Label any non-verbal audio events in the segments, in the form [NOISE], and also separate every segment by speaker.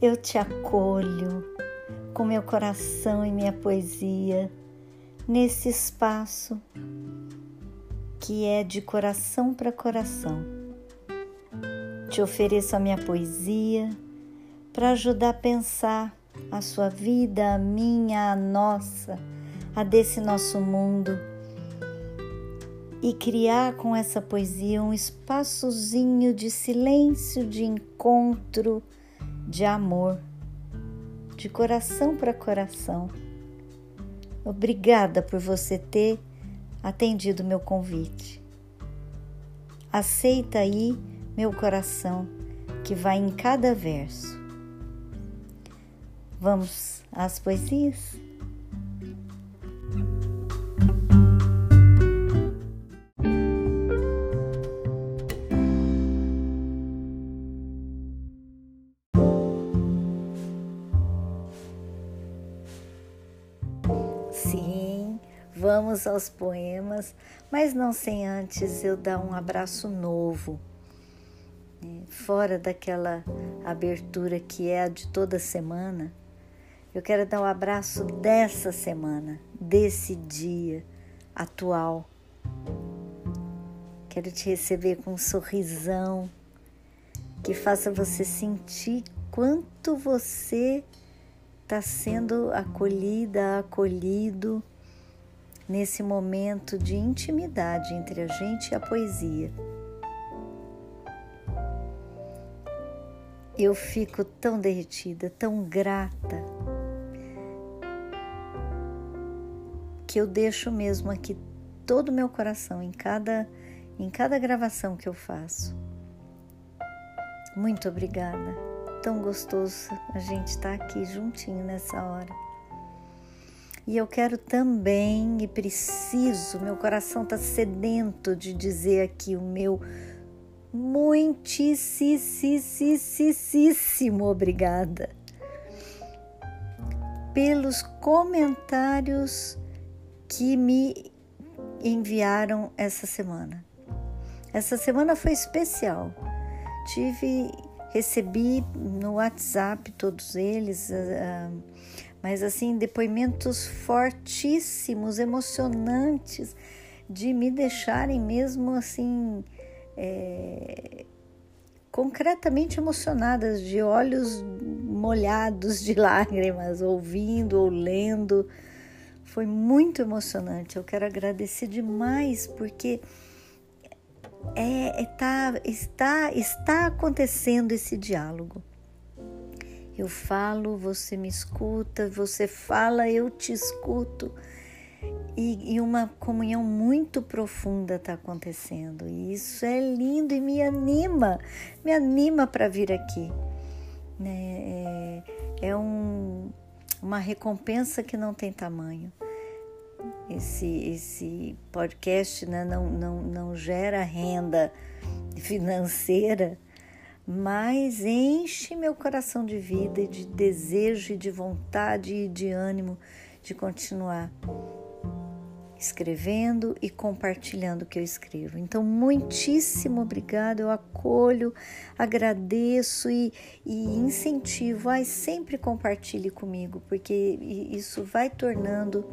Speaker 1: eu te acolho com meu coração e minha poesia nesse espaço que é de coração para coração. Te ofereço a minha poesia para ajudar a pensar a sua vida, a minha, a nossa, a desse nosso mundo e criar com essa poesia um espaçozinho de silêncio, de encontro, de amor, de coração para coração. Obrigada por você ter atendido meu convite. Aceita aí meu coração que vai em cada verso. Vamos às poesias? Vamos aos poemas, mas não sem antes eu dar um abraço novo, né? fora daquela abertura que é a de toda semana. Eu quero dar um abraço dessa semana, desse dia atual. Quero te receber com um sorrisão que faça você sentir quanto você está sendo acolhida, acolhido nesse momento de intimidade entre a gente e a poesia. Eu fico tão derretida, tão grata, que eu deixo mesmo aqui todo o meu coração em cada em cada gravação que eu faço. Muito obrigada tão gostoso a gente estar tá aqui juntinho nessa hora. E eu quero também e preciso, meu coração está sedento de dizer aqui o meu muitíssimo obrigada pelos comentários que me enviaram essa semana. Essa semana foi especial. Tive recebi no WhatsApp todos eles, uh, mas assim, depoimentos fortíssimos, emocionantes, de me deixarem mesmo assim. É, concretamente emocionadas, de olhos molhados de [LAUGHS] lágrimas, ouvindo ou lendo. Foi muito emocionante. Eu quero agradecer demais porque é, é, tá, está, está acontecendo esse diálogo. Eu falo, você me escuta, você fala, eu te escuto. E, e uma comunhão muito profunda está acontecendo. E isso é lindo e me anima, me anima para vir aqui. Né? É, é um, uma recompensa que não tem tamanho esse, esse podcast né, não, não, não gera renda [LAUGHS] financeira, mas enche meu coração de vida e de desejo e de vontade e de ânimo de continuar escrevendo e compartilhando o que eu escrevo. Então, muitíssimo obrigado, eu acolho, agradeço e, e incentivo. Ai, sempre compartilhe comigo, porque isso vai tornando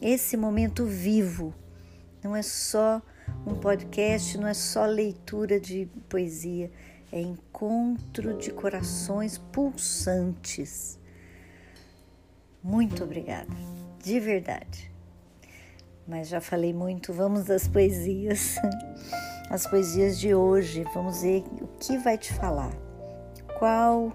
Speaker 1: esse momento vivo. Não é só um podcast, não é só leitura de poesia, é encontro de corações pulsantes. Muito obrigada, de verdade. Mas já falei muito, vamos às poesias. [LAUGHS] As poesias de hoje, vamos ver o que vai te falar. Qual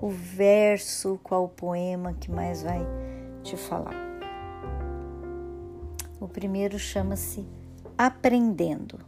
Speaker 1: o verso, qual o poema que mais vai te falar. O primeiro chama-se Aprendendo.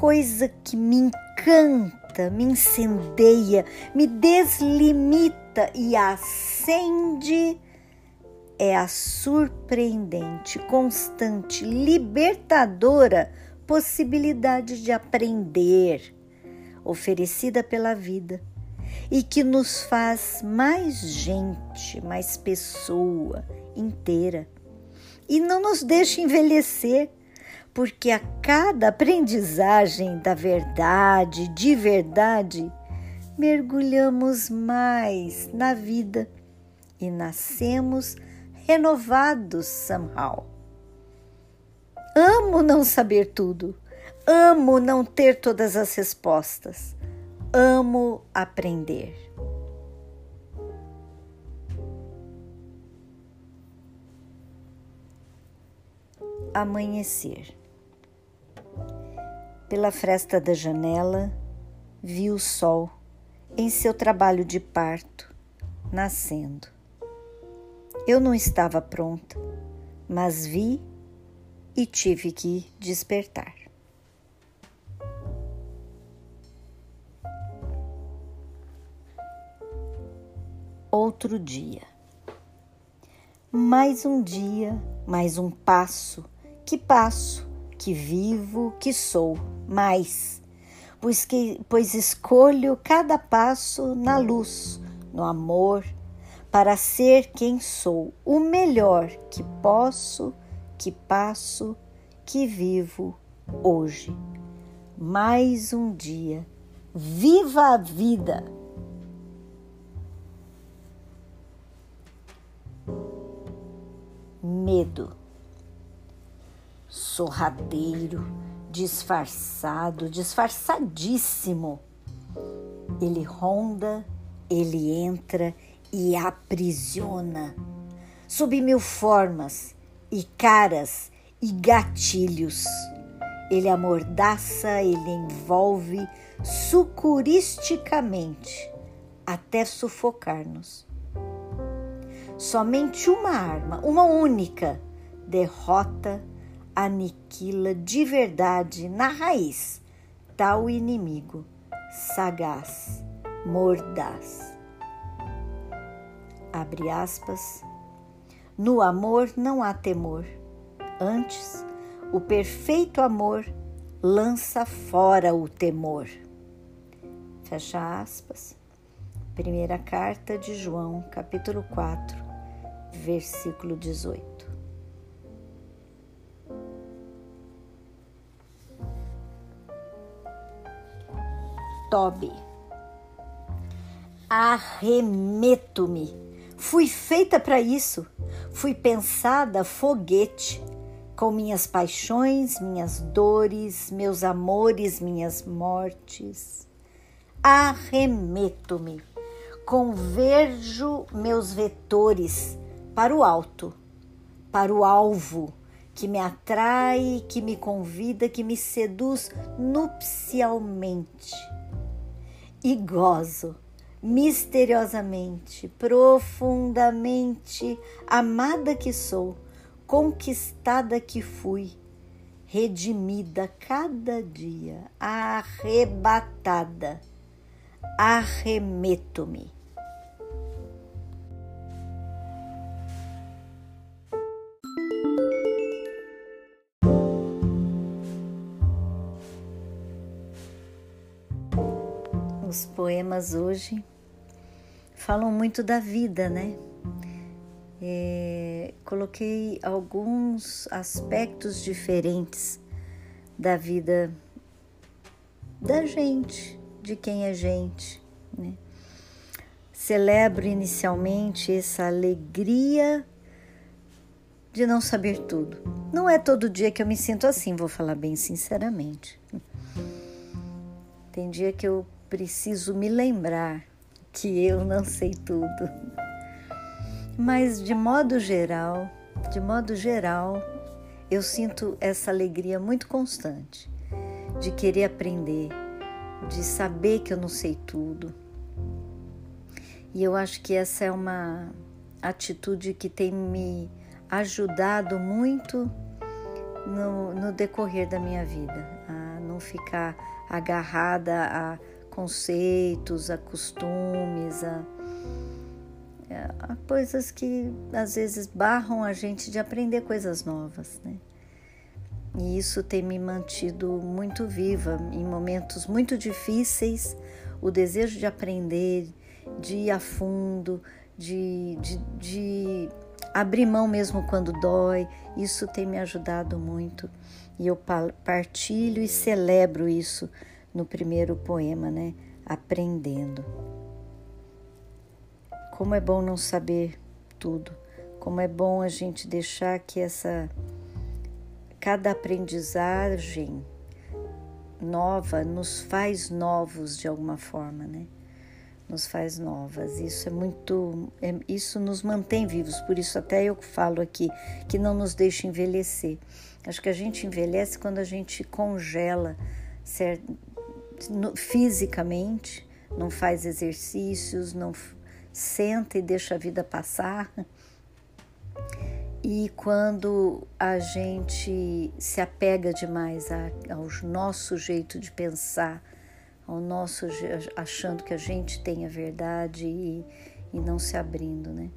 Speaker 1: Coisa que me encanta, me incendeia, me deslimita e acende é a surpreendente, constante, libertadora possibilidade de aprender oferecida pela vida e que nos faz mais gente, mais pessoa inteira. E não nos deixa envelhecer, porque a cada aprendizagem da verdade, de verdade, mergulhamos mais na vida e nascemos renovados somehow. Amo não saber tudo, amo não ter todas as respostas, amo aprender. Amanhecer. Pela fresta da janela, vi o sol em seu trabalho de parto nascendo. Eu não estava pronta, mas vi e tive que despertar. Outro dia. Mais um dia, mais um passo, que passo, que vivo, que sou, mais, pois, que, pois escolho cada passo na luz, no amor, para ser quem sou, o melhor que posso, que passo, que vivo hoje. Mais um dia. Viva a vida! Medo. Sorrateiro, disfarçado, disfarçadíssimo. Ele ronda, ele entra e aprisiona sob mil formas e caras e gatilhos. Ele amordaça, ele envolve sucuristicamente até sufocar-nos. Somente uma arma, uma única, derrota, aniquila de verdade na raiz tal inimigo sagaz, mordaz abre aspas, no amor não há temor. Antes, o perfeito amor lança fora o temor. Fecha aspas. Primeira carta de João, capítulo 4, versículo 18. Tobe. Arremeto-me Fui feita para isso. Fui pensada foguete, com minhas paixões, minhas dores, meus amores, minhas mortes. Arremeto-me, converjo meus vetores para o alto, para o alvo que me atrai, que me convida, que me seduz nupcialmente. E gozo misteriosamente, profundamente amada que sou, conquistada que fui, redimida cada dia, arrebatada, arremeto-me. Os poemas hoje falam muito da vida, né? É, coloquei alguns aspectos diferentes da vida da gente, de quem é gente, né? Celebro inicialmente essa alegria de não saber tudo. Não é todo dia que eu me sinto assim, vou falar bem sinceramente. Tem dia que eu preciso me lembrar que eu não sei tudo. Mas de modo geral, de modo geral, eu sinto essa alegria muito constante de querer aprender, de saber que eu não sei tudo. E eu acho que essa é uma atitude que tem me ajudado muito no, no decorrer da minha vida, a não ficar agarrada a conceitos, a costumes, a, a coisas que às vezes barram a gente de aprender coisas novas, né? E isso tem me mantido muito viva em momentos muito difíceis. O desejo de aprender, de ir a fundo, de, de, de abrir mão mesmo quando dói, isso tem me ajudado muito. E eu partilho e celebro isso no primeiro poema, né? aprendendo. Como é bom não saber tudo, como é bom a gente deixar que essa cada aprendizagem nova nos faz novos de alguma forma, né? Nos faz novas. Isso é muito, é, isso nos mantém vivos. Por isso até eu falo aqui que não nos deixa envelhecer. Acho que a gente envelhece quando a gente congela fisicamente, não faz exercícios, não senta e deixa a vida passar. E quando a gente se apega demais ao nosso jeito de pensar, ao nosso achando que a gente tem a verdade e, e não se abrindo, né,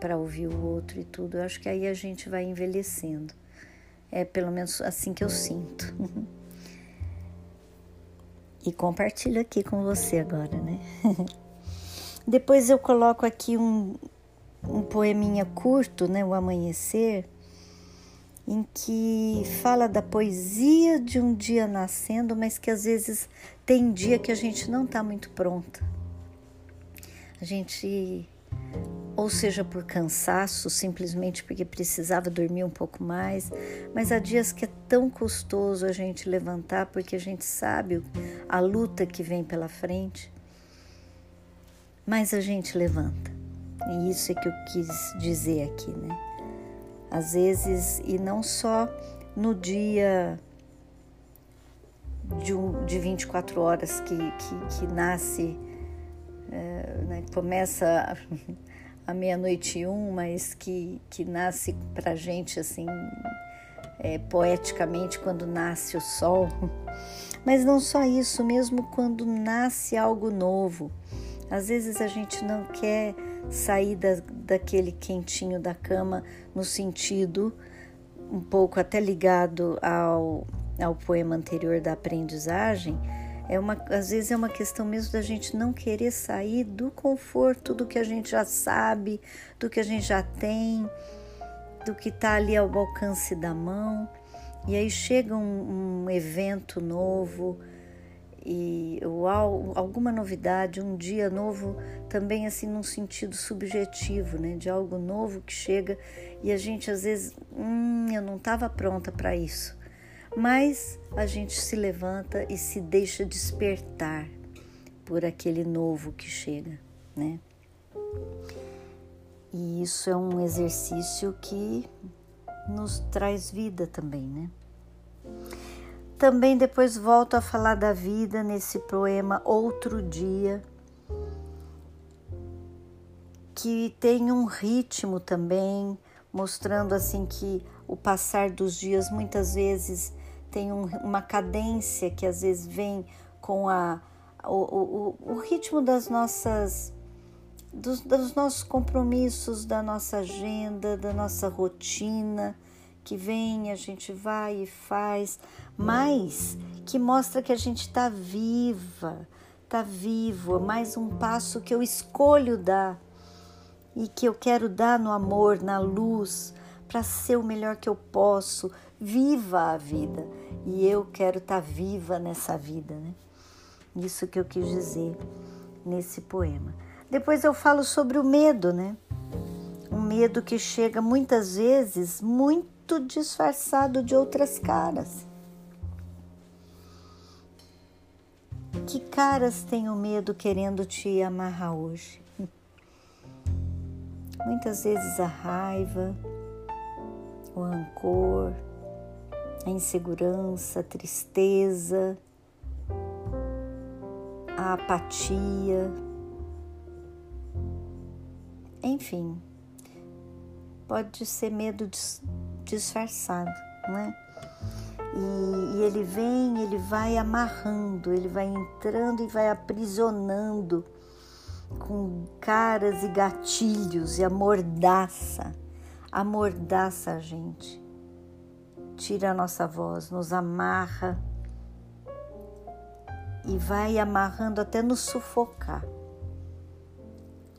Speaker 1: para ouvir o outro e tudo, eu acho que aí a gente vai envelhecendo. É pelo menos assim que eu sinto. [LAUGHS] e compartilho aqui com você agora, né? [LAUGHS] Depois eu coloco aqui um, um poeminha curto, né, O Amanhecer, em que fala da poesia de um dia nascendo, mas que às vezes tem dia que a gente não está muito pronta. A gente, ou seja por cansaço, simplesmente porque precisava dormir um pouco mais, mas há dias que é tão custoso a gente levantar porque a gente sabe a luta que vem pela frente, mas a gente levanta. E isso é que eu quis dizer aqui, né? Às vezes, e não só no dia de, um, de 24 horas que, que, que nasce, é, né? começa meia-noite e um, mas que, que nasce pra gente assim, é, poeticamente, quando nasce o sol. [LAUGHS] Mas não só isso, mesmo quando nasce algo novo. Às vezes a gente não quer sair da, daquele quentinho da cama no sentido um pouco até ligado ao, ao poema anterior da aprendizagem, é uma, às vezes é uma questão mesmo da gente não querer sair do conforto do que a gente já sabe, do que a gente já tem, do que está ali ao alcance da mão. E aí chega um, um evento novo, e ou alguma novidade, um dia novo, também assim num sentido subjetivo, né, de algo novo que chega e a gente às vezes, hum, eu não estava pronta para isso. Mas a gente se levanta e se deixa despertar por aquele novo que chega, né? E isso é um exercício que nos traz vida também, né? Também depois volto a falar da vida nesse poema Outro Dia, que tem um ritmo também, mostrando assim que o passar dos dias muitas vezes tem um, uma cadência que às vezes vem com a, o, o, o ritmo das nossas dos, dos nossos compromissos, da nossa agenda, da nossa rotina que vem, a gente vai e faz, mas que mostra que a gente está viva, está vivo, mais um passo que eu escolho dar e que eu quero dar no amor, na luz, para ser o melhor que eu posso, viva a vida. E eu quero estar tá viva nessa vida, né? Isso que eu quis dizer nesse poema. Depois eu falo sobre o medo, né? Um medo que chega muitas vezes muito muito disfarçado de outras caras. Que caras tem o medo querendo te amarrar hoje? Muitas vezes a raiva, o rancor, a insegurança, a tristeza, a apatia, enfim, pode ser medo disfarçado, não é? E, e, ele vem, ele vai amarrando, ele vai entrando e vai aprisionando com caras e gatilhos e amordaça, amordaça a gente, tira a nossa voz, nos amarra e vai amarrando até nos sufocar.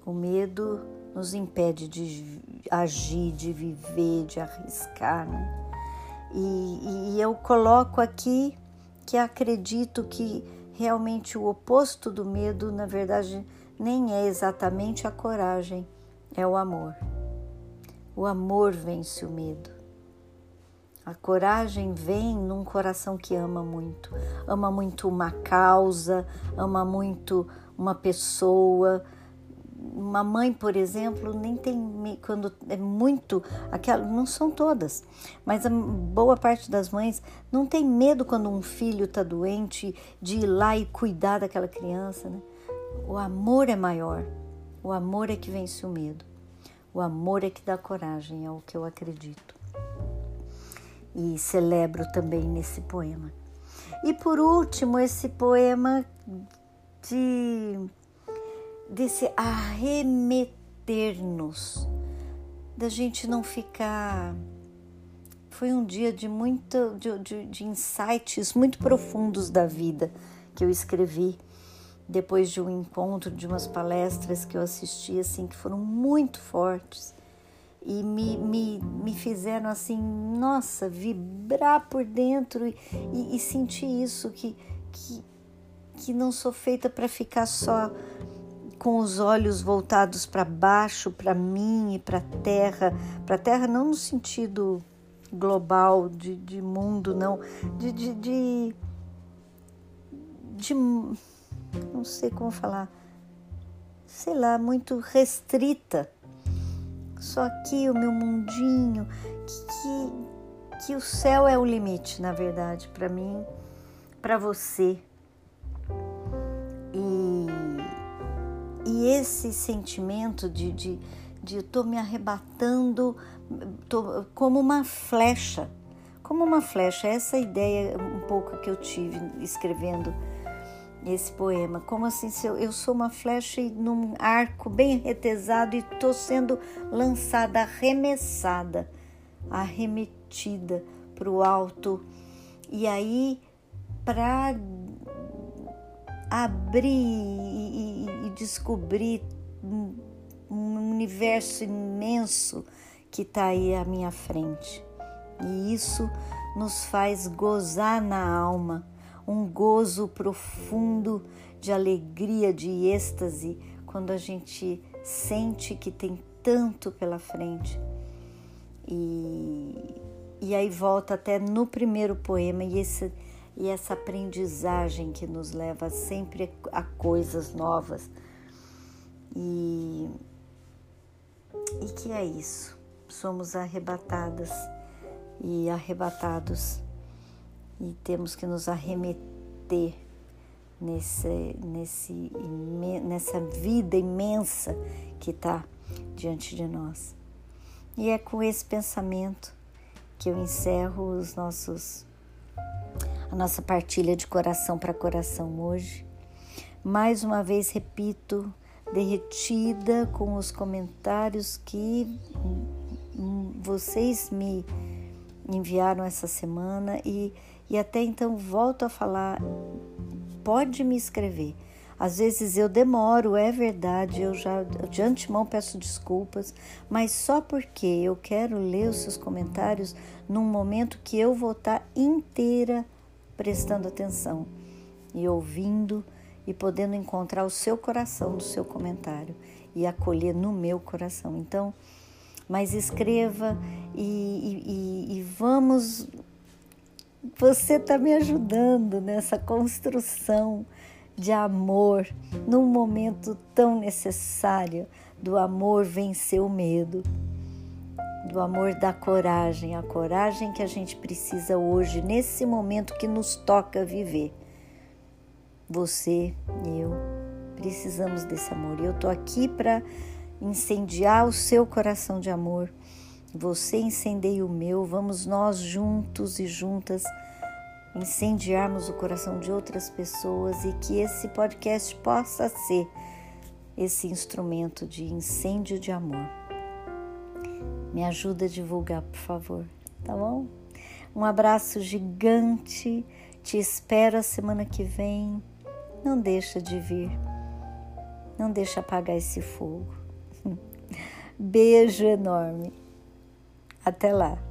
Speaker 1: O medo nos impede de agir, de viver, de arriscar. Né? E, e eu coloco aqui que acredito que realmente o oposto do medo, na verdade, nem é exatamente a coragem, é o amor. O amor vence o medo. A coragem vem num coração que ama muito, ama muito uma causa, ama muito uma pessoa. Uma mãe, por exemplo, nem tem quando é muito, aquela, não são todas, mas a boa parte das mães não tem medo quando um filho está doente de ir lá e cuidar daquela criança, né? O amor é maior. O amor é que vence o medo. O amor é que dá coragem, é o que eu acredito. E celebro também nesse poema. E por último, esse poema de desse arremeter-nos, da gente não ficar. Foi um dia de muito de, de, de insights muito profundos da vida que eu escrevi depois de um encontro, de umas palestras que eu assisti, assim, que foram muito fortes e me, me, me fizeram assim, nossa, vibrar por dentro e, e, e sentir isso, que, que, que não sou feita para ficar só com os olhos voltados para baixo, para mim e para a terra, para a terra não no sentido global de, de mundo, não, de, de, de, de não sei como falar, sei lá, muito restrita. Só aqui o meu mundinho, que, que, que o céu é o limite, na verdade, para mim, para você. E, e esse sentimento de, de, de eu tô me arrebatando tô, como uma flecha, como uma flecha, essa ideia um pouco que eu tive escrevendo esse poema. Como assim, se eu, eu sou uma flecha num arco bem retesado e estou sendo lançada, arremessada, arremetida para o alto. E aí, para abrir e, e, e descobrir um, um universo imenso que está aí à minha frente. E isso nos faz gozar na alma um gozo profundo de alegria, de êxtase, quando a gente sente que tem tanto pela frente. E, e aí volta até no primeiro poema e, esse, e essa aprendizagem que nos leva sempre a coisas novas. E, e que é isso, somos arrebatadas e arrebatados e temos que nos arremeter nesse, nesse, nessa vida imensa que está diante de nós. E é com esse pensamento que eu encerro os nossos a nossa partilha de coração para coração hoje. Mais uma vez repito, derretida com os comentários que vocês me enviaram essa semana e e até então volto a falar, pode me escrever. Às vezes eu demoro, é verdade, eu já de antemão peço desculpas, mas só porque eu quero ler os seus comentários num momento que eu vou estar inteira prestando atenção e ouvindo e podendo encontrar o seu coração no seu comentário e acolher no meu coração. Então, mas escreva e, e, e vamos você está me ajudando nessa construção de amor num momento tão necessário do amor vencer o medo, do amor da coragem, a coragem que a gente precisa hoje, nesse momento que nos toca viver. Você e eu precisamos desse amor. Eu estou aqui para incendiar o seu coração de amor você incendeia o meu, vamos nós juntos e juntas incendiarmos o coração de outras pessoas e que esse podcast possa ser esse instrumento de incêndio de amor. Me ajuda a divulgar, por favor, tá bom? Um abraço gigante. Te espero a semana que vem. Não deixa de vir. Não deixa apagar esse fogo. [LAUGHS] Beijo enorme. Até lá!